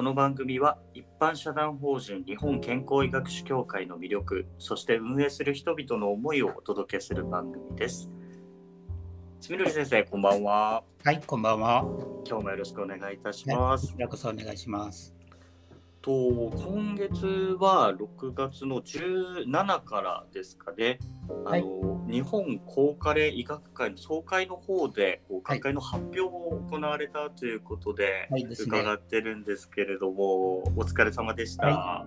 この番組は一般社団法人日本健康医学士協会の魅力そして運営する人々の思いをお届けする番組ですつみのり先生こんばんははい、こんばんは。今日もよろしくお願いいたします、こちらこそお願いします。と今月は6月の17からですかね、はいあの日本高加齢医学会の総会の方で学会の発表を行われたということで。伺ってるんですけれども、お疲れ様でした。は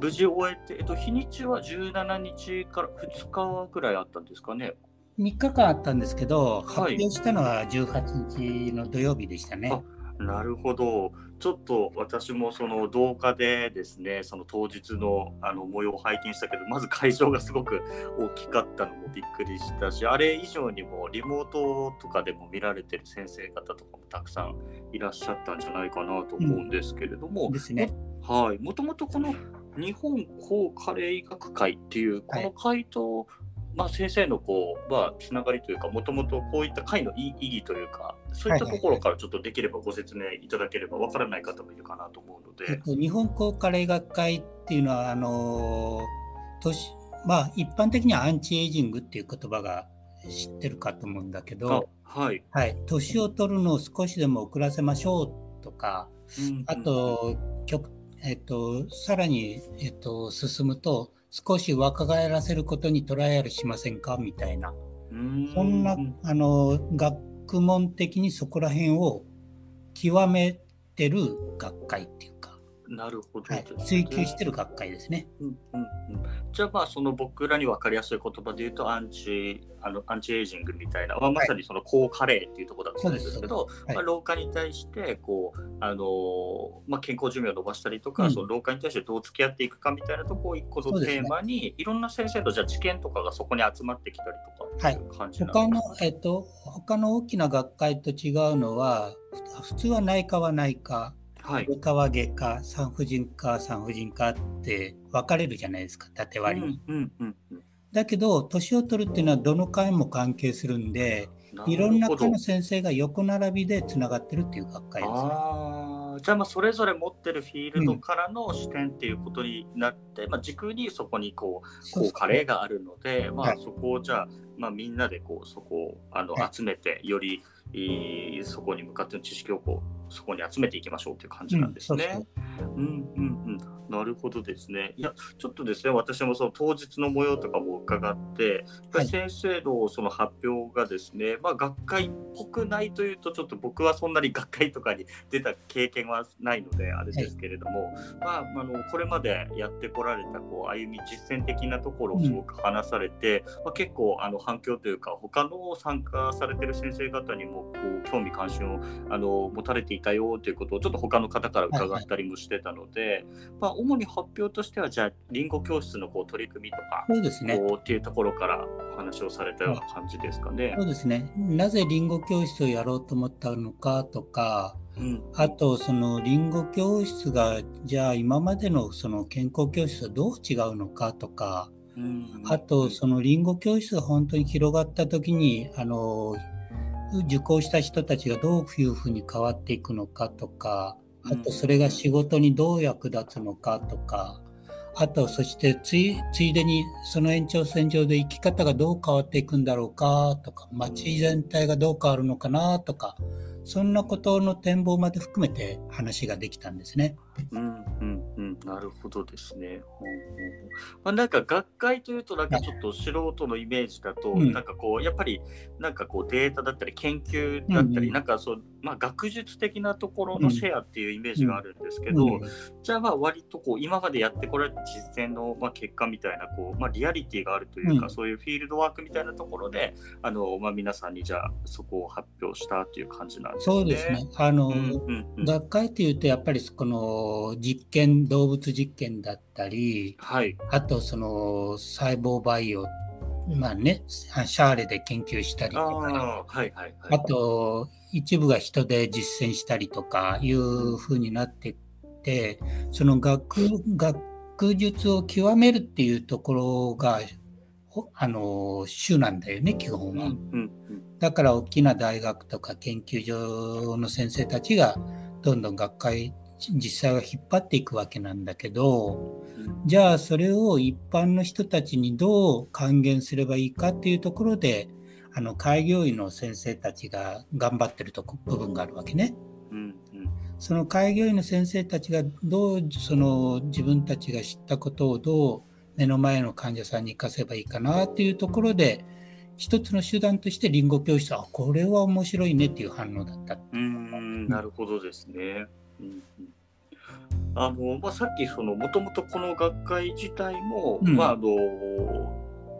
無事終えて、えっと、日にちは17日から2日ぐらいあったんですかね。3日間あったんですけど、い発表したのは18日の土曜日でしたね。あなるほど。ちょっと私もその動画でですね、その当日のあの模様を拝見したけど、まず会場がすごく大きかったのもびっくりしたし、あれ以上にもリモートとかでも見られてる先生方とかもたくさんいらっしゃったんじゃないかなと思うんですけれども、ですね。はい、もともとこの日本高加齢医学会っていうこの会と、まあ、先生のこう、まあ、つながりというかもともとこういった会の意意義というかそういったところからちょっとできればご説明いただければわからない方もいるかなと思うので、えっと、日本高加齢学会っていうのは、あの年まあ、一般的にはアンチエイジングっていう言葉が知ってるかと思うんだけあど、はい、はい、年を取るのを少しでも遅らせましょうとか、うん。あと、極えっと、さらに、えっと、進むと、少し若返らせることにトライアルしませんか？みたいな、うん。そんな、あの、学問的にそこら辺を極めてる学会っていうか、なるほどはい。追求してる学会ですね。うんうんうん。じゃあまあその僕らに分かりやすい言葉で言うとアンチあのアンチエイジングみたいな、まあ、まさにその高加齢っていうところだと思うんですけど、はい。まあ、老化に対してこう、あのーまあ、健康寿命を伸ばしたりとか、うん。その老化に対してどう付き合っていくかみたいなところを一個のテーマに、いろんな先生とじゃあ知見とかがそこに集まってきたりとかってい他の、えっと、他の大きな学会と違うのは、ふ普通は内科は内科、はい。外科は外科、産婦人科、産婦人科って分かれるじゃないですか、縦割り。に。うんうんうんうん。だけど、年を取るっていうのはどの科も関係するんで、いろんな科の先生が横並びでつながってるっていう学会ですね。じゃあまあそれぞれ持ってるフィールドからの視点っていうことになって、まあ、軸にそこにこう。こうカレーがあるので、まあ、はい。そこをじゃあ、まあ、みんなでこうそこをあのはい。集めて、よりいいそこに向かっての知識をこうそこに集めていきましょうという感じなんですね。うんそううんうんうん。なるほどですね。いや、ちょっとですね、私もその当日の模様とかも伺って、やっぱり先生のその発表がですね、まあ学会っぽくないというと、ちょっと僕はそんなに学会とかに出た経験はないので、あれですけれども、まあ、あの、これまでやってこられた、こう、歩み、実践的なところをすごく話されて、まあ、結構、あの、反響というか、他の参加されてる先生方にも、こう、興味関心を、あの、持たれていたよということを、ちょっと他の方から伺ったりもしてたので、まあ、主に発表としては、じゃあ、リンゴ教室のこう取り組みとか、そうですね。こうっていうところからお話をされたような感じですかねそ。うですね。なぜリンゴ教室をやろうと思ったのかとか、うんあとそのリンゴ教室がじゃあ今までのその健康教室とどう違うのかとか、うんあとそのリンゴ教室が本当に広がった時にあの受講した人たちがどういうふうに変わっていくのかとか、あとそれが仕事にどう役立つのかとか、あとそしてついついでにその延長線上で生き方がどう変わっていくんだろうかとか、街全体がどう変わるのかなとか、そんなことの展望まで含めて話ができたんですね。うんうんうん、なるほどですね。ほうほうまあ、なんか学会というとなんかちょっと素人のイメージだと、うん。なんかこうやっぱりなんかこうデータだったり研究だったり、なんかそうまあ学術的なところのシェアっていうイメージがあるんですけど、うん。じゃあまあ割とこう今までやってこられた実践のまあ結果みたいなこうまあリアリティがあるというか、うん。そういうフィールドワークみたいなところであのまあ皆さんにじゃあそこを発表したという感じなんですね。そうですね。あの、うんうんうん。学会っていうとやっぱりこの実験動物実験だったりはい。あとその細胞培養まあねシャーレで研究したりあとかあ、はいはいはい。あと一部が人で実践したりとかいう風になってってその学学術を極めるっていうところがほあの主なんだよね基本は。うんうんうんだから大きな大学とか研究所の先生たちがどんどん学会実際は引っ張っていくわけなんだけどじゃあそれを一般の人たちにどう還元すればいいかっていうところであの開業医の先生たちが頑張ってるとこ部分があるわけね。うんうんその開業医の先生たちがどうその自分たちが知ったことをどう目の前の患者さんに生かせばいいかなっていうところで一つの手段としてリンゴ教室あこれは面白いねっていう反応だった。うんなるほどですね。うんうん。あのまあ、さっきそのもともとこの学会自体も、うん。まあ、あの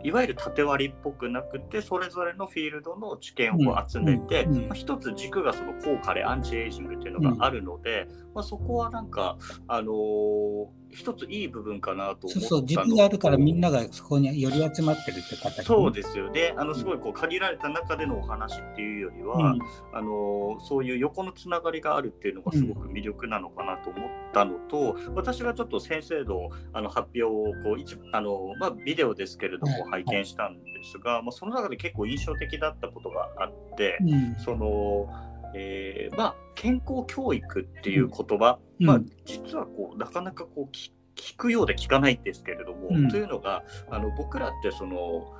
いわゆる縦割りっぽくなくてそれぞれのフィールドの知見を集めて、うん。うん。まあ、一つ軸がその高カレアンチエイジングっていうのがあるので、まあ、そこはなんか、あのー一ついい部分かなと思ったのそうそう軸があるからみんながそこに寄り集まってるって形、そうですよね。あのすごいこう限られた中でのお話っていうよりは、うん。あのそういう横のつながりがあるっていうのがすごく魅力なのかなと思ったのと、私がちょっと先生のあの発表をこう一あの、まあ、ビデオですけれどもはい。拝見したんですが、まあ、その中で結構印象的だったことがあって、うん。その、えーまあ、健康教育っていう言葉、うん。まあ、実はこうなかなかこう聞聞くようで聞かないんですけれども、うん。というのがあの僕らってその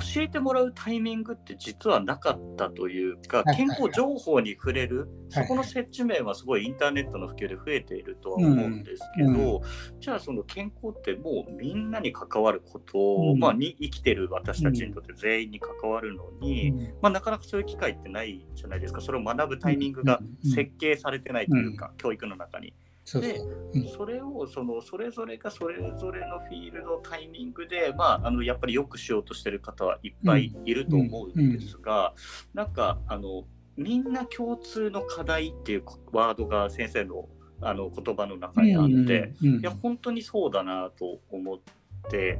教えてもらうタイミングって実はなかったというか、健康情報に触れる、はいそこの接地面はすごいインターネットの普及で増えているとは思うんですけど、うんじゃあその健康ってもうみんなに関わること、うんまあ、に生きてる私たちにとって全員に関わるのに、うんまあ、なかなかそういう機会ってないじゃないですか。それを学ぶタイミングが設計されてないというか、教育の中に。でうん。それをそのそれぞれがそれぞれのフィールドタイミングで、まあ、あのやっぱりよくしようとしてる方はいっぱいいると思うんですが、なんかあのみんな共通の課題っていうワードが先生のあの言葉の中にあって、うんいや本当にそうだなと思って。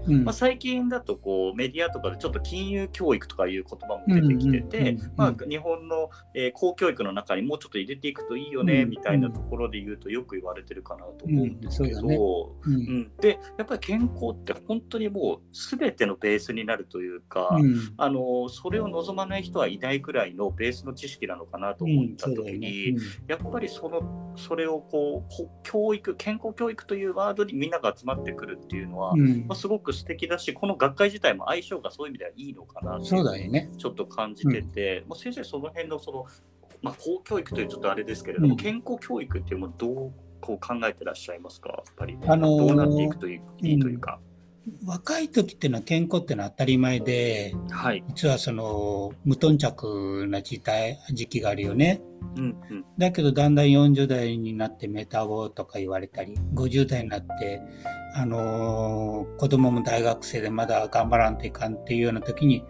うん。まあ、最近だとこうメディアとかでちょっと金融教育とかいう言葉も出てきてて、日本の、えー公教育の中にもうちょっと入れていくといいよね、うん。みたいなところで言うとよく言われてるかなと思うんですけど、うんね。うん。うん。でやっぱり健康って本当にもう全てのベースになるというか、うん。あのそれを望まない人はいないくらいのベースの知識なのかなと思った時に、やっぱりそのそれをこうこ教育健康教育というワードにみんなが集まってくるっていうのは、うん。まあ、すごく素敵だしこの学会自体も相性がそういう意味ではいいのかなそうだよね。ちょっと感じてて、まあ、先生その辺のその、まあ、公教育というちょっとあれですけれども、うん健康教育っていうのもどうこう考えてらっしゃいますか？やっぱり、あのーどうなっていくといい,、いいというか。若い時っていうのは健康っていうのは当たり前で、はい、実はその無頓着な時代時期があるよね。うんうんだけどだんだん40代になってメタボとか言われたり、50代になって、あのー子供も大学生でまだ頑張らんといかんっていうような時に、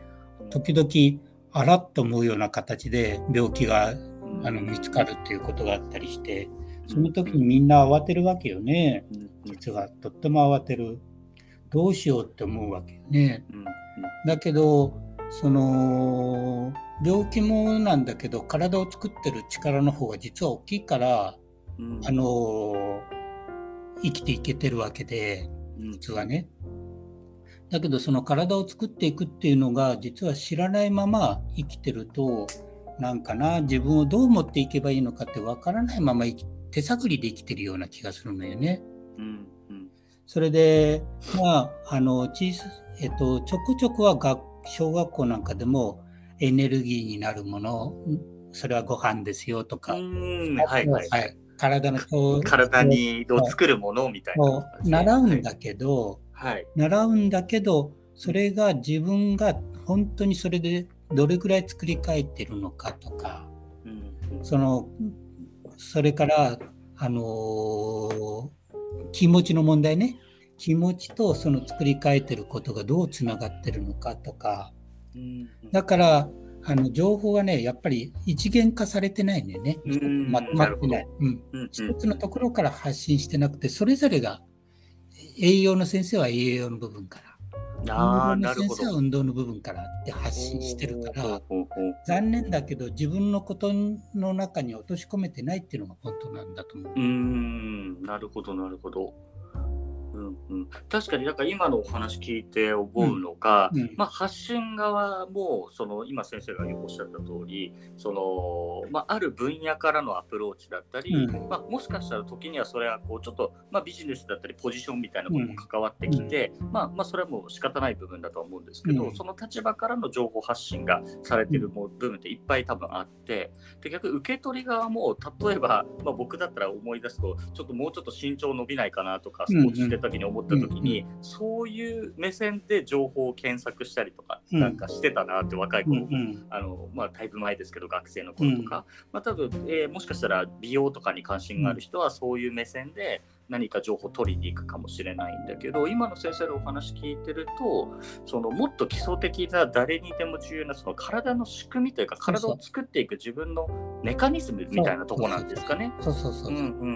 時々あらっと思うような形で病気があの見つかるっていうことがあったりして、その時にみんな慌てるわけよね。実はとっても慌てる。どうしようって思うわけよね。うんだけど、その、病気もなんだけど、体を作ってる力の方が実は大きいから、うんあの、生きていけてるわけで、うん実はね。だけど、その体を作っていくっていうのが、実は知らないまま生きてると、なんかな、自分をどう持っていけばいいのかってわからないまま手探りで生きてるような気がするのよね。うんうんそれで、まあ、あの、小さ、えっと、ちょくちょくは学、小学校なんかでもエネルギーになるもの、んそれはご飯ですよとか、うんはいはい、はい。体の調体にを作るものみたいなを習うんだけど、はい、習うんだけど、それが自分が本当にそれでどれくらい作り変えてるのかとか、うん。その、それから、あのー気持ちの問題ね。気持ちとその作り変えてることがどうつながってるのかとか。うんだから、あの、情報はね、やっぱり一元化されてないんだよね。うんまとまってなないうん。うん一つのところから発信してなくて、それぞれが、栄養の先生は栄養の部分から、なるほど。生は運動の部分からって発信してるから、残念だけど自分のことの中に落とし込めてないっていうのが本当なんだと思う。うーんなるほどなるほどうんうん、確かになんか今のお話聞いて思うのが、うん。うん。まあ、発信側もその今先生がおっしゃった通りその、まあ、ある分野からのアプローチだったり、うん。まあ、もしかしたら時にはそれはこうちょっと、まあ、ビジネスだったりポジションみたいなことも関わってきて、まあまあ、それはもう仕方ない部分だとは思うんですけど、うん。その立場からの情報発信がされてる部分っていっぱい多分あってで逆に受け取り側も例えば、まあ、僕だったら思い出すとちょっともうちょっと身長伸びないかなとかスポーツしてた時に思った時に、そういう目線で情報を検索したりとかうん。なんかしてたなって若いうん頃、うん。あのまあ、だいぶ前ですけど学生の頃とか、まあ、多分、えーもしかしたら美容とかに関心がある人はそういう目線で何か情報を取りに行くかもしれないんだけど今の先生のお話聞いてるとそのもっと基礎的な誰にでも重要なその体の仕組みというか体を作っていく自分のメカニズムみたいなとこなんですかね。そうそうそう。うんうん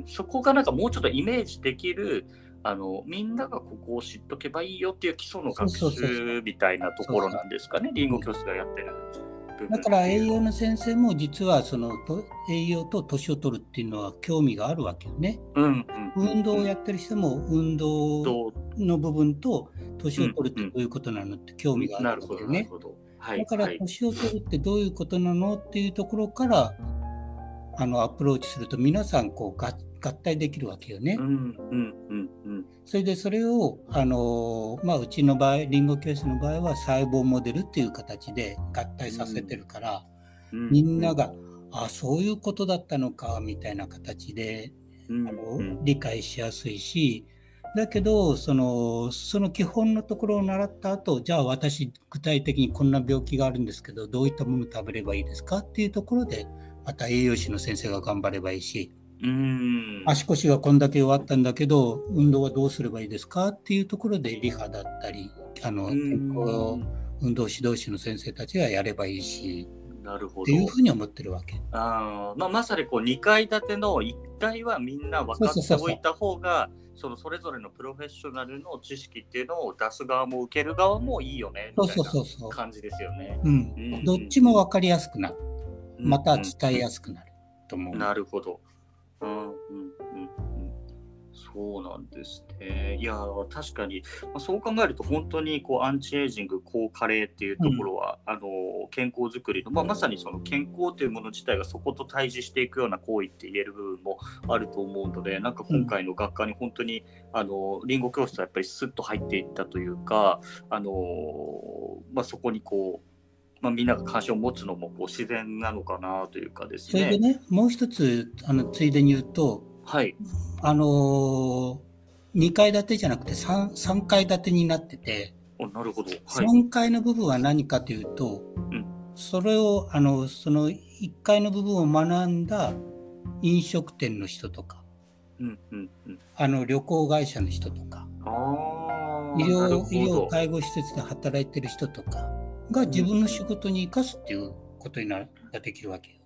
うん、そこがなんかもうちょっとイメージできるあのみんながここを知っとけばいいよっていう基礎の学習みたいなところなんですかね、リンゴ教室がやってるだから栄養の先生も実はそのと栄養と年を取るっていうのは興味があるわけよね。うんうんうん、運動をやってる人も運動の部分と年を取るってどういうことなのって興味があなるわけよね。だからはい、年を取るってどういうことなの？っていうところからあのアプローチすると皆さんこう合合体できるわけよね。う。んうんうんうん。それでそれをあの、まあ、うちの場合リンゴ教室の場合は細胞モデルっていう形で合体させてるから、うん、みんなが、あそういうことだったのかみたいな形でうんあのうん。理解しやすいしだけどそのその基本のところを習った後じゃあ私具体的にこんな病気があるんですけどどういったものを食べればいいですかっていうところでまた栄養士の先生が頑張ればいいしうん足腰がこんだけ弱ったんだけど運動はどうすればいいですかっていうところでリハだったりあの健康運動指導士の先生たちがやればいいしなるほどっていうふうに思ってるわけ。あーまあ、まさにこう2階建ての1階はみんな分かっておいた方がそのそれぞれのプロフェッショナルの知識っていうのを出す側も受ける側もいいよねそうみたいそうそうそうな。感じですよね。どっちも分かりやすくなる。うんまた伝えやすくなると思う。なるほど。うんうんうんうんそうなんですね。いやー確かに、まあ、そう考えると本当にこうアンチエイジング高加齢っていうところは、あの健康づくりの、まあ、まさにその健康というもの自体がそこと対峙していくような行為って言える部分もあると思うのでなんか今回の学科に本当に、あのリンゴ教室はやっぱりスッと入っていったというか、あのまあ、そこにこう、まあ、みんなが関心を持つのもこう自然なのかなというかですそれでね。ね、もう一つあのついでに言うと、はい、あのー、2階建てじゃなくて 3, 3階建てになってて、おなるほど。はい。3階の部分は何かというと、うんそれをあのその1階の部分を学んだ飲食店の人とかうんうんうん。あの旅行会社の人とかああ。医療医療介護施設で働いてる人とかが自分の仕事に生かすっていうことになができるわけよ。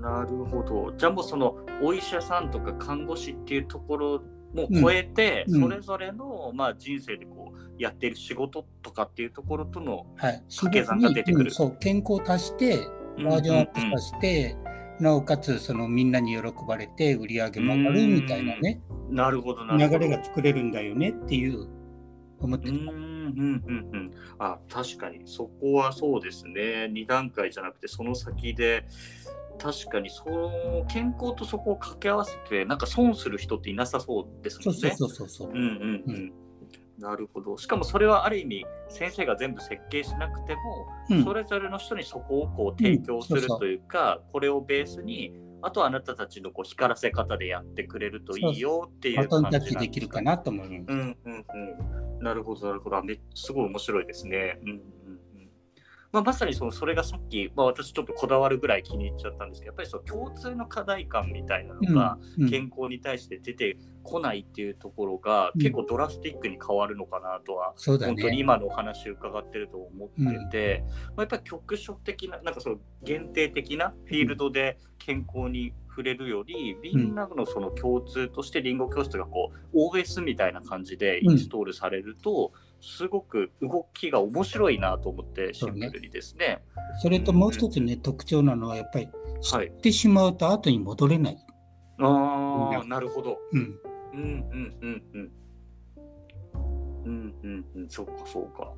なるほど。じゃあもうそのお医者さんとか看護師っていうところも超えて、うん。それぞれの、まあ、人生でこうやってる仕事とかっていうところとのはい、掛け算が出てくる。うんそう。健康を足してバージョンアップさせて、なおかつそのみんなに喜ばれて売り上げも上がるみたいなね。なるほどなるほど。流れが作れるんだよねっていう思ってる。うんうんうんうん。あ確かにそこはそうですね。2段階じゃなくてその先で確かにその健康とそこを掛け合わせてなんか損する人っていなさそうですもね。そうんそうそうそうそう。うんうんうん。なるほど。しかもそれはある意味先生が全部設計しなくても、うんそれぞれの人にそこをこう提供するうんそうそうというか、これをベースにあとはあなたたちのこう光らせ方でやってくれるといいよっていう感じなんですタッチできるかなと思う。うんうんうん。なるほどなるほど。めすごい面白いですね。うん。まあ、まさにそのそれがさっき、まあ、私ちょっとこだわるぐらい気に入っちゃったんですけどやっぱりその共通の課題感みたいなのが、うん健康に対して出てこないっていうところが、うん結構ドラスティックに変わるのかなとは、そうだ本当にね。今のお話伺ってると思ってて、まあ、やっぱり局所的ななんかその限定的なフィールドで健康に触れるより、みんなのその共通としてリンゴ教室がこう OS みたいな感じでインストールされると、すごく動きが面白いなと思ってシンプルにですね。それともう一つね、特徴なのはやっぱり知はいってしまうと後に戻れない。ああ、なるほど。うん。うんうんうんうん。うんうん、そうかそうか。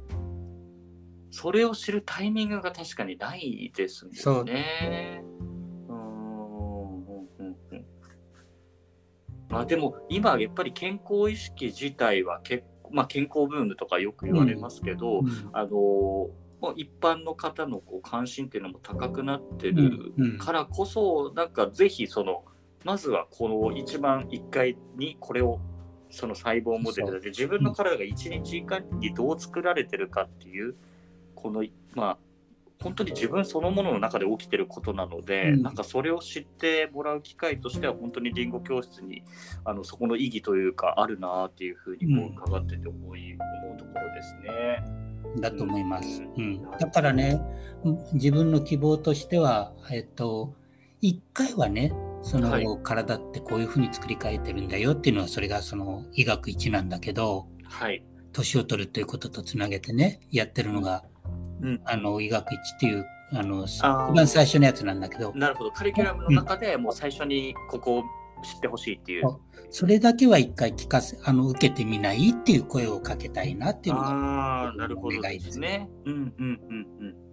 それを知るタイミングが確かにないですね。うーんうんうんうんまあでも今やっぱり健康意識自体は結構、まあ、健康ブームとかよく言われますけど、うんあのもう一般の方のこう関心っていうのも高くなってるうんうんからこそ、なんかぜひそのまずはこの一番一回にこれをその細胞モデルで自分の体が一日いかにどう作られてるかっていうこのまあ本当に自分そのものの中で起きてることなので、うん。なんかそれを知ってもらう機会としては本当にリンゴ教室にあのそこの意義というかあるなっていうふうにこうんう伺ってて思い、思うところですね。だと思います。ううん。ん、だからね、自分の希望としては、えっと、一回はね、その、はい。体ってこういうふうに作り変えてるんだよっていうのは、それがその医学一なんだけど、はい、年を取るということとつなげてね、やってるのが、うん。あの、医学一っていう、あの、一番最初のやつなんだけど、なるほど。カリキュラムの中でもう最初にここを知ってほしいっていう。それだけは一回聞かせ、あの、受けてみないっていう声をかけたいなっていうのが、ああ、なるほどですね。うんうんうんうん。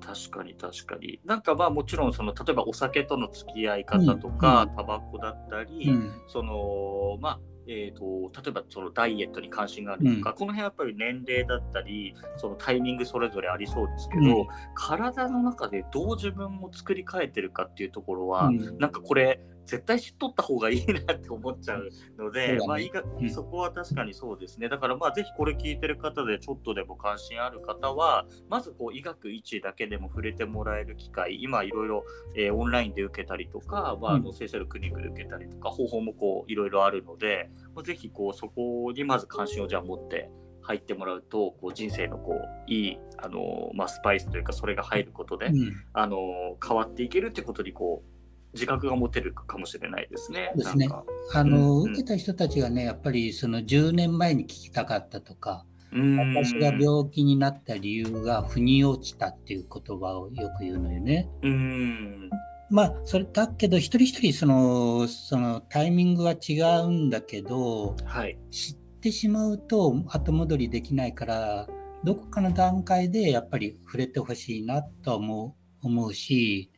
確かに確かに。なんかまあもちろんその例えばお酒との付き合い方とか、うん。タバコだったり、うん、そのまあえー、と例えばそのダイエットに関心があるとか、うん。この辺はやっぱり年齢だったりそのタイミングそれぞれありそうですけど、うん。体の中でどう自分を作り変えてるかっていうところは、うん。なんかこれ絶対知っとった方がいいなって思っちゃうので、ね。まあいいかうん。そこは確かにそうですね。だからまあぜひこれ聞いてる方でちょっとでも関心ある方はまずこう医学一だけでも触れてもらえる機会今いろいろえーオンラインで受けたりとか、まあ、あのうん先生のクリニックで受けたりとか方法もこういろいろあるので、まあ、ぜひこうそこにまず関心をじゃあ持って入ってもらうとこう人生のこういいあの、まあ、スパイスというかそれが入ることで、うん。あの変わっていけるってことにこう自覚が持てるかもしれないですね。ですねあの、うんうん受けた人たちがね、やっぱりその10年前に聞きたかったとか、うーん私が病気になった理由が腑に落ちたっていう言葉をよく言うのよね。うーんまあ、それだけど、一人一人その、そのタイミングは違うんだけど、はい。知ってしまうと後戻りできないから、どこかの段階でやっぱり触れてほしいなと思う思うし、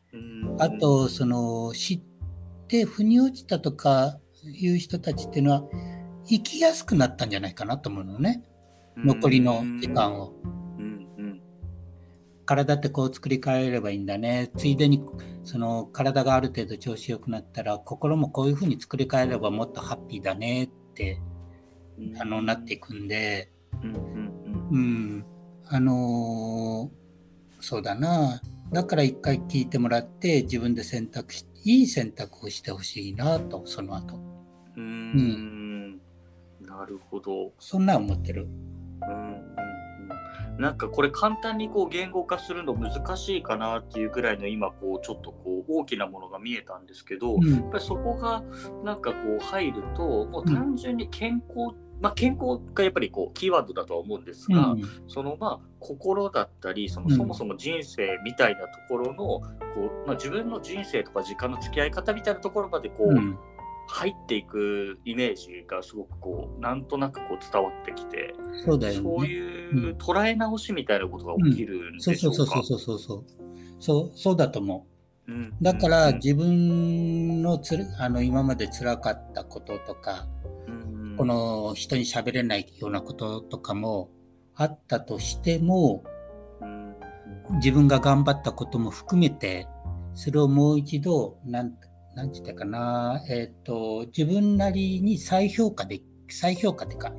あと、その、知って腑に落ちたとかいう人たちっていうのは、生きやすくなったんじゃないかなと思うのね。残りの時間を。体ってこう作り変えればいいんだね。ついでに、その体がある程度調子良くなったら、心もこういうふうに作り変えればもっとハッピーだねって、うんあの、なっていくんで、うんあのーそうだな。だから一回聞いてもらって、自分で選択し、いい選択をしてほしいなと、その後。うんうーんなるほど。そんな思ってる。うんうんうんなんかこれ簡単にこう言語化するの難しいかなっていうぐらいの今こうちょっとこう大きなものが見えたんですけど、うんやっぱりそこがなんかこう入るともう単純に健康、まあ健康がやっぱりこうキーワードだとは思うんですが、うんそのまあ心だったりそのうんそもそも人生みたいなところのこう、まあ、自分の人生とか時間の付き合い方みたいなところまでこう、うん入っていくイメージがすごくこうなんとなくこう伝わってきて、そうだよね。そういう捉え直しみたいなことが起きるんそうでしょうか？そうそうそう。そうそうそう。そう、そうだと思うんう。だから、うん自分のつるあの今まで辛かったこととか、うんこの人に喋れないようなこととかもあったとしても、うん。自分が頑張ったことも含めて、それをもう一度、なん、なんて言ったかな、えっ、と、自分なりに再評価で、再評価ってか、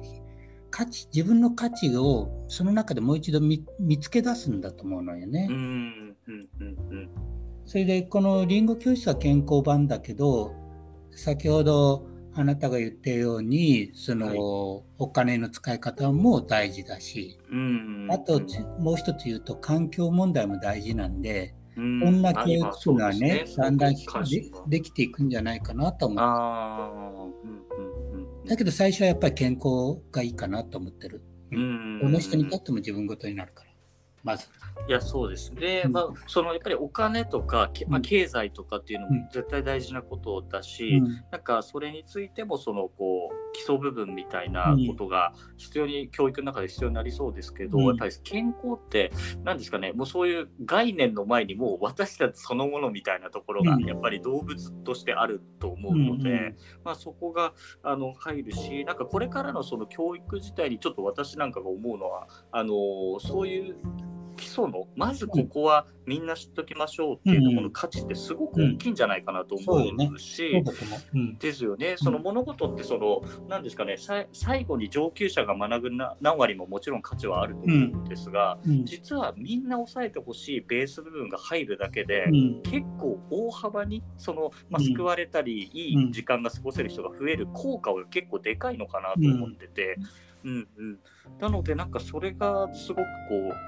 価値、自分の価値をその中でもう一度見見つけ出すんだと思うのよね。うんうんうんうん。それで、このリンゴ教室は健康版だけど、先ほどあなたが言ったように、その、はいお金の使い方も大事だし、うんあと、つもう一つ言うと環境問題も大事なんで、うんこんな教育あっていうのはね、今そうですだんだんでできていくんじゃないかなと思う。ああ、うんうんうん。だけど最初はやっぱり健康がいいかなと思ってる。うんこの人にとっても自分ごとになるから。まず。いやそうです。ね、うん。まあ、そのやっぱりお金とか、けまあ、うん。経済とかっていうのうん。も絶対大事なことだし、うん。なんかそれについてもそのこう基礎部分みたいなことが必要に、教育の中で必要になりそうですけど、うん。やっぱり健康って何ですかねもうそういう概念の前にもう私たちそのものみたいなところがうん。やっぱり動物としてあると思うので、うんうんまあ、そこがあの入るしなんかこれからのその教育自体にちょっと私なんかが思うのはあのそういう基礎のまずここはみんな知っときましょうっていうところの価値ってすごく大きいんじゃないかなと思そうし。ですよね、その物事ってその、なんですかね、さ最後に上級者が学ぶな何割ももちろん価値はあると思うんですが、うん。実はみんな押さえてほしいベース部分が入るだけで、うん。結構大幅にその、まあ、うん救われたり、いい時間が過ごせる人が増える効果は結構でかいのかなと思ってて。うんうん、なので、なんかそれがすごくこ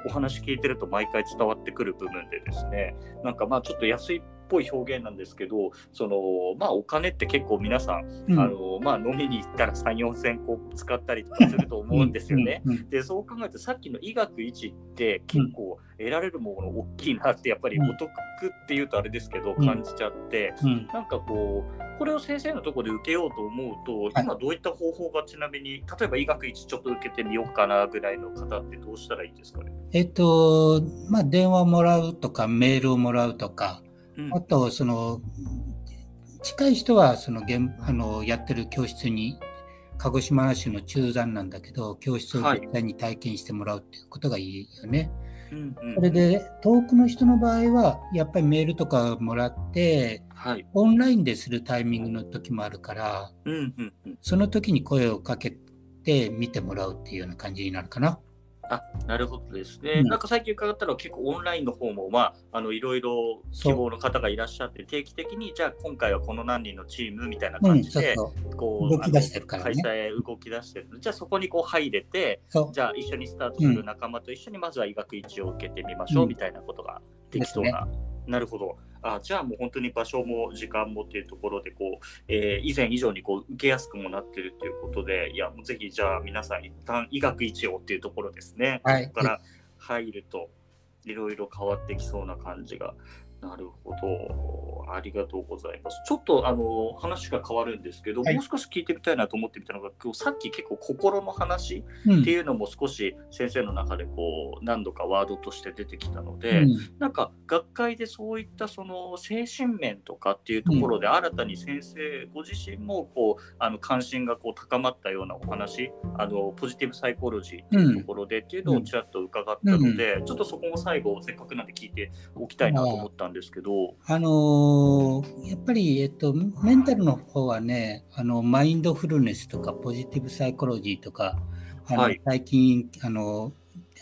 うお話聞いてると毎回伝わってくる部分でですね、なんかまあちょっと安いっぽい表現なんですけど、そのまあお金って結構皆さん、うんあのまあ、飲みに行ったら3、4千個使ったりとかすると思うんですよね。。でそう考えるとさっきの医学一って結構得られるもの大きいなってやっぱりうん。お得っていうとあれですけどうん。感じちゃって、うん。なんかこうこれを先生のところで受けようと思うと、はい。今どういった方法がちなみに例えば医学一ちょっと受けてみようかなぐらいの方ってどうしたらいいですかね、えっと、まあ、電話もらうとか、メールをもらうとか、うん。あと、その、近い人は、その、現あの、やってる教室に、鹿児島市の中山なんだけど、教室を実際に体験してもらうっていうことがいいよね。うんうんそれで、遠くの人の場合は、やっぱりメールとかもらって、はい。オンラインでするタイミングの時もあるから、うんうんうん、その時に声をかけて見てもらうっていうような感じになるかな。あなるほどですね、うん。なんか最近伺ったのは結構オンラインの方も、まあ、あのいろいろ希望の方がいらっしゃって定期的にじゃあ今回はこの何人のチームみたいなうん、感じで。こう動き出してるからね。開催動き出してるじゃあそこにこう入れてじゃあ一緒にスタートする仲間と一緒にまずは医学一を受けてみましょううん。みたいなことができそうな、なるほどあじゃあもう本当に場所も時間もっていうところでこう、えー以前以上にこう受けやすくもなってるということでいやもうぜひじゃあ皆さん一旦医学一をっていうところですね、はい。ここから入るといろいろ変わってきそうな感じがなるほど。ありがとうございます。ちょっとあの話が変わるんですけど、はい。もう少し聞いてみたいなと思ってみたのが、今日さっき結構心の話うん。っていうのも少し先生の中でこう何度かワードとして出てきたので、うん。なんか学会でそういったその精神面とかっていうところで新たに先生ご自身もこうあの関心がこう高まったようなお話あのポジティブサイコロジーっていうところでっていうのをちらっと伺ったので、ちょっとそこも最後せっかくなんで聞いておきたいなと思ったんですけど、あのーやっぱり、えっと、メンタルの方はね、あのマインドフルネスとかポジティブサイコロジーとか、あのはい。最近あの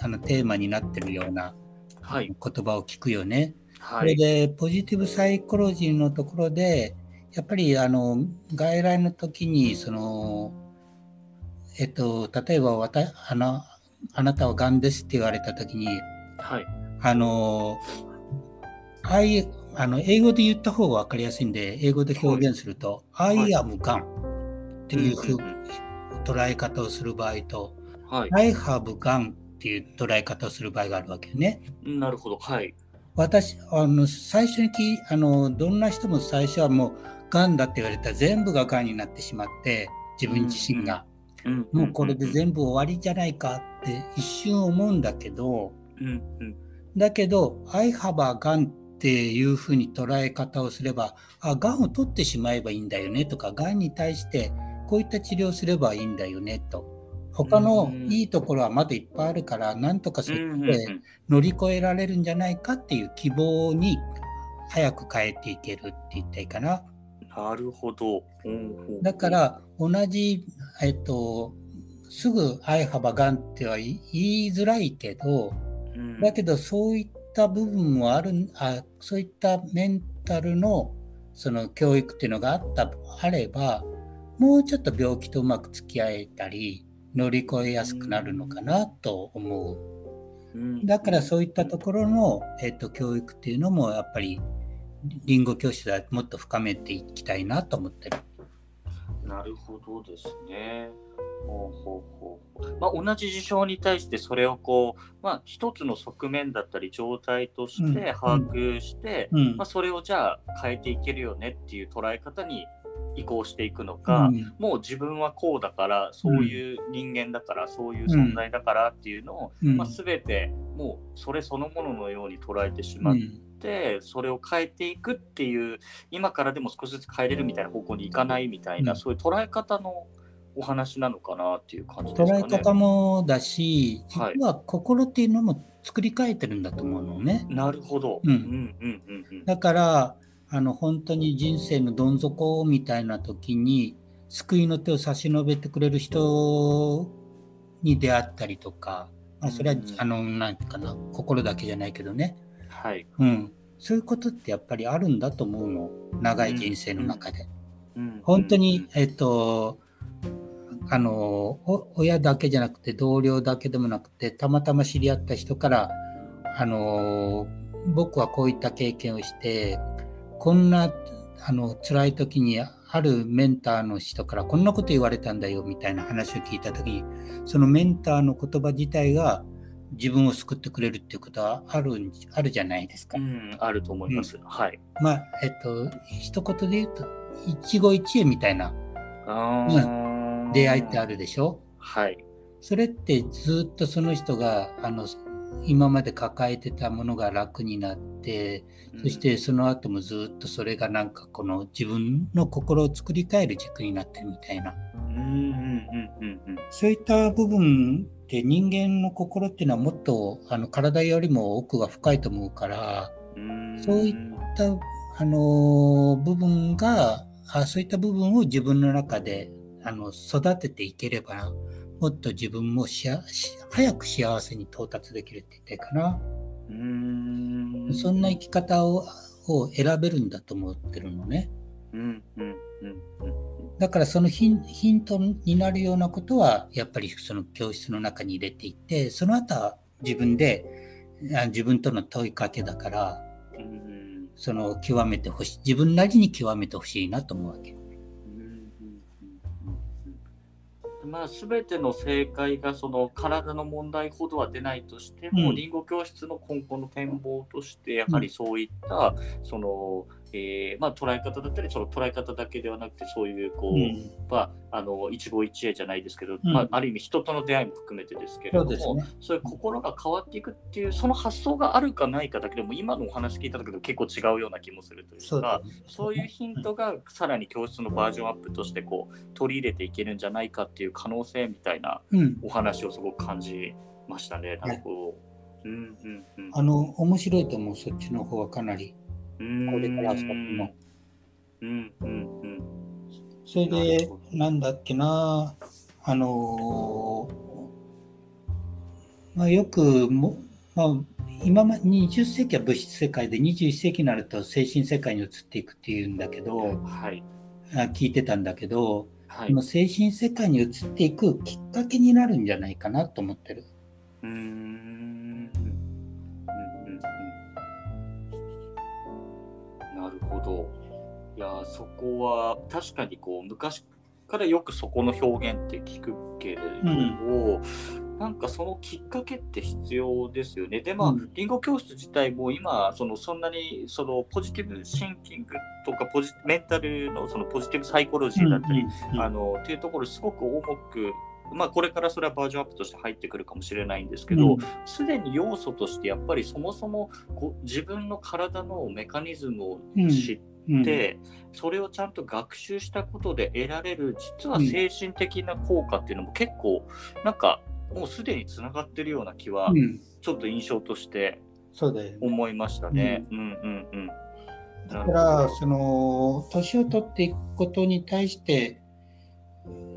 あのテーマになってるようなはい。言葉を聞くよね。それはいでポジティブサイコロジーのところで、やっぱりあの外来の時にその、えっと、例えばわたあのあなたはがんですって言われた時に、はい。あの、ああいう、あの、英語で言った方が分かりやすいんで、英語で表現すると、はい。I am gun っていうふう捉え方をする場合と、はい。I have gun っていう捉え方をする場合があるわけよね。なるほど。はい。私、あの、最初にき、あの、どんな人も最初はもう、がんだって言われたら全部ががんになってしまって、自分自身が、うんもうこれで部全部終わりじゃないかって一瞬思うんだけど、うんうん。だけど、I have a gun っていうふうに捉え方をすれば、あ、がんを取ってしまえばいいんだよねとか、がんに対してこういった治療をすればいいんだよねと。他のいいところはまだいっぱいあるから、なんとかそこうんうんで乗り越えられるんじゃないかっていう希望に早く変えていけるって言ったらいいかな。なるほど。うんだか、ら、同じ、えっと、すぐ I have a gun っては言いづらいけど、うんだけどそういった部分もあるあそういったメンタルのその教育っていうのがあったあればもうちょっと病気とうまく付き合えたり乗り越えやすくなるのかなと思ううんだからそういったところの、えっと教育っていうのもやっぱりリンゴ教室はもっと深めていきたいなと思ってる。なるほどですね。ほうほうほうまあ、同じ事象に対してそれをこう、まあ、一つの側面だったり状態としてうん。把握して、うん。まあ、それをじゃあ変えていけるよねっていう捉え方に移行していくのか、うん。もう自分はこうだからそういう人間だから、そういう存在だからっていうのを、うん。まあ、全てもうそれそのもののように捉えてしまっうんて、それを変えていくっていう今からでも少しずつ変えれるみたいな方向に行かないみたいな、うんそういう捉え方のお話なのかなっていう感じですかね。捉え方もだし、はい実は心っていうのも作り変えてるんだと思うのね。なるほど。うんうんうんうんうんだから、あの本当に人生のどん底みたいな時に、救いの手を差し伸べてくれる人に出会ったりとか、まあ、それは、うんあの、なんかな、心だけじゃないけどね。はい。うん。そういうことってやっぱりあるんだと思うの。長い人生の中で。うん本当に、えっと、あのお親だけじゃなくて同僚だけでもなくてたまたま知り合った人からあの僕はこういった経験をしてこんなあの辛い時にあるメンターの人からこんなこと言われたんだよみたいな話を聞いた時にそのメンターの言葉自体が自分を救ってくれるっていうことはあるんあるじゃないですか。うん、あると思います。はい。まあえっと一言で言うと一期一会みたいなあー出会いってあるでしょ？はい。それってずっとその人があの今まで抱えてたものが楽になってそしてその後もずっとそれがなんかこの自分の心を作り変える軸になってるみたいな。うん、うんうんうんうん。そういった部分って人間の心っていうのはもっとあの体よりも奥が深いと思うからうん。そういったあの部分があそういった部分を自分の中であの育てていければもっと自分もし早く幸せに到達できるって言ってかな、うん。そんな生き方をを選べるんだと思ってるのねうんうんうんうんだからそのヒンヒントになるようなことはやっぱりその教室の中に入れていってその後は自分であ自分との問いかけだからうんその極めてほしい自分なりに極めてほしいなと思うわけ。まあ全ての正解がその体の問題ほどは出ないとしても、うん。リンゴ教室の今後の展望としてやはりそういった、その、えーまあ、捉え方だったりその捉え方だけではなくてそういうこう、うん。まあ、あの一期一会じゃないですけど、うん。まあ、ある意味人との出会いも含めてですけれどもそうね。いう心が変わっていくっていうその発想があるかないかだけでも今のお話聞いただけでも結構違うような気もするというかそうだね。いうヒントがさらに教室のバージョンアップとしてこう取り入れていけるんじゃないかっていう可能性みたいなうん、お話をすごく感じましたね。なんかこう。うんうんうん。あの面白いと思うそっちの方はかなり。うんこれから先も。う。ん。うんうんそれでなんだっけな。あのーまあ、よくも、まあ、今ま20世紀は物質世界で21世紀になると精神世界に移っていくっていうんだけどはい。あ聞いてたんだけどはい。この精神世界に移っていくきっかけになるんじゃないかなと思ってる。うーんほど。いやーそこは確かにこう昔からよくそこの表現って聞くけれども、なんかそのきっかけって必要ですよね。でまあ、うんリンゴ教室自体も今そのそんなにそのポジティブシンキングとかポジメンタルのそのポジティブサイコロジーだったり、うんうんあのっていうところすごく重く、まあ、これからそれはバージョンアップとして入ってくるかもしれないんですけど、すでに要素としてやっぱりそもそもこう自分の体のメカニズムを知うん。って、それをちゃんと学習したことで得られる実は精神的な効果っていうのも結構なんかもうすでにつながってるような気はうん。ちょっと印象として思いましたね。うん。うんうん。だからその年を取っていくことに対して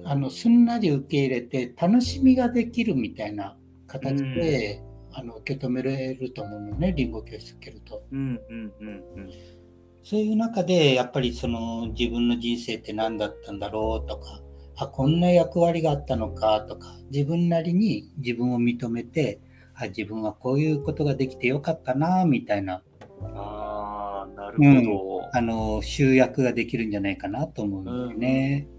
あのすんなり受け入れて楽しみができるみたいな形で、あの受け止められると思うのねリンゴ教室受けると。うんうんうんうん。そういう中でやっぱりその自分の人生って何だったんだろうとかあこんな役割があったのかとか自分なりに自分を認めてあ自分はこういうことができてよかったなみたいなああ、なるほど。あの集約ができるんじゃないかなと思うんだよね。うん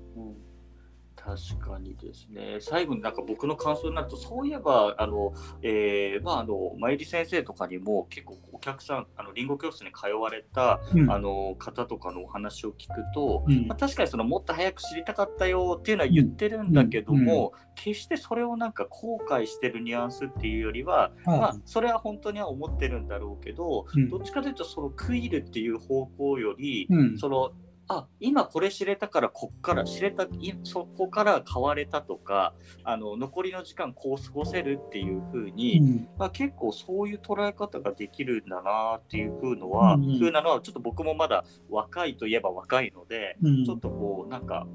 確かにですね。最後になんか僕の感想になると、そういえば、あの、えー、まあ、あの、まゆり先生とかにも結構お客さん、あの、りんご教室に通われた、うん、あの、方とかのお話を聞くと、うん、まあ、確かにその、もっと早く知りたかったよっていうのは言ってるんだけども、うん、決してそれをなんか後悔してるニュアンスっていうよりは、まあ、それは本当には思ってるんだろうけど、どっちかというと、その、クイルっていう方向より、その、あ今これ知れたからこっから知れたそこから変われたとかあの残りの時間こう過ごせるっていうふうに、ん、まあ、結構そういう捉え方ができるんだなっていうふうのは、うん、ふうなのはちょっと僕もまだ若いといえば若いので、うん、ちょっとこうなんか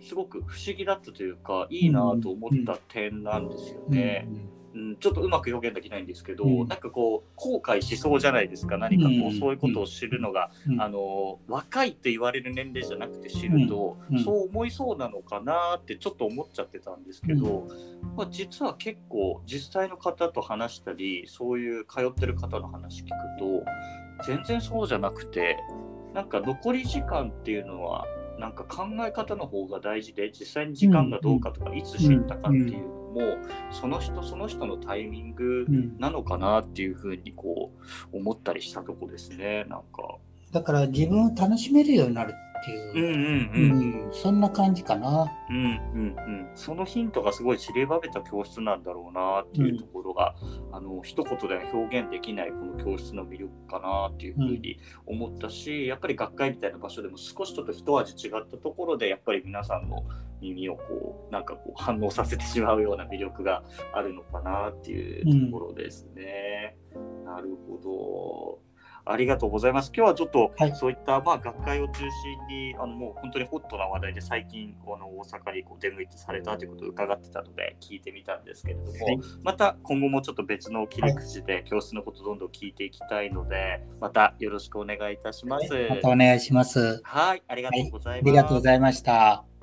すごく不思議だったというかいいなと思った点なんですよね。うんうん、ちょっとうまく表現できないんですけど、うん、なんかこう後悔しそうじゃないですか。何かこう、そういうことを知るのが、うん、あの若いって言われる年齢じゃなくて知ると、そう思いそうなのかなってちょっと思っちゃってたんですけど、まあ、実は結構実際の方と話したりそういう通ってる方の話聞くと全然そうじゃなくてなんか残り時間っていうのはなんか考え方の方が大事で実際に時間がどうかとか、いつ知ったかっていうのも、その人その人のタイミングなのかなっていうふうにこう思ったりしたとこですねなんか。だから自分を楽しめるようになるっていう、うんうんうん、そんな感じかな。うんうんうん、そのヒントがすごい散りばめた教室なんだろうなっていうところが、うん、あの一言では表現できないこの教室の魅力かなっていうふうに思ったし、うん、やっぱり学会みたいな場所でも少しちょっと一味違ったところでやっぱり皆さんの耳をこうなんかこう反応させてしまうような魅力があるのかなっていうところですね。うん、なるほど。ありがとうございます。今日はちょっと、そういった、まあ、学会を中心に、あのもう本当にホットな話題で、最近、この大阪にこう出向いてされたということを伺ってたので、聞いてみたんですけれども、はい、また今後もちょっと別の切り口で、教室のことどんどん聞いていきたいので、またよろしくお願いいたします。またお願いします。はい、ありがとうございます。ありがとうございました。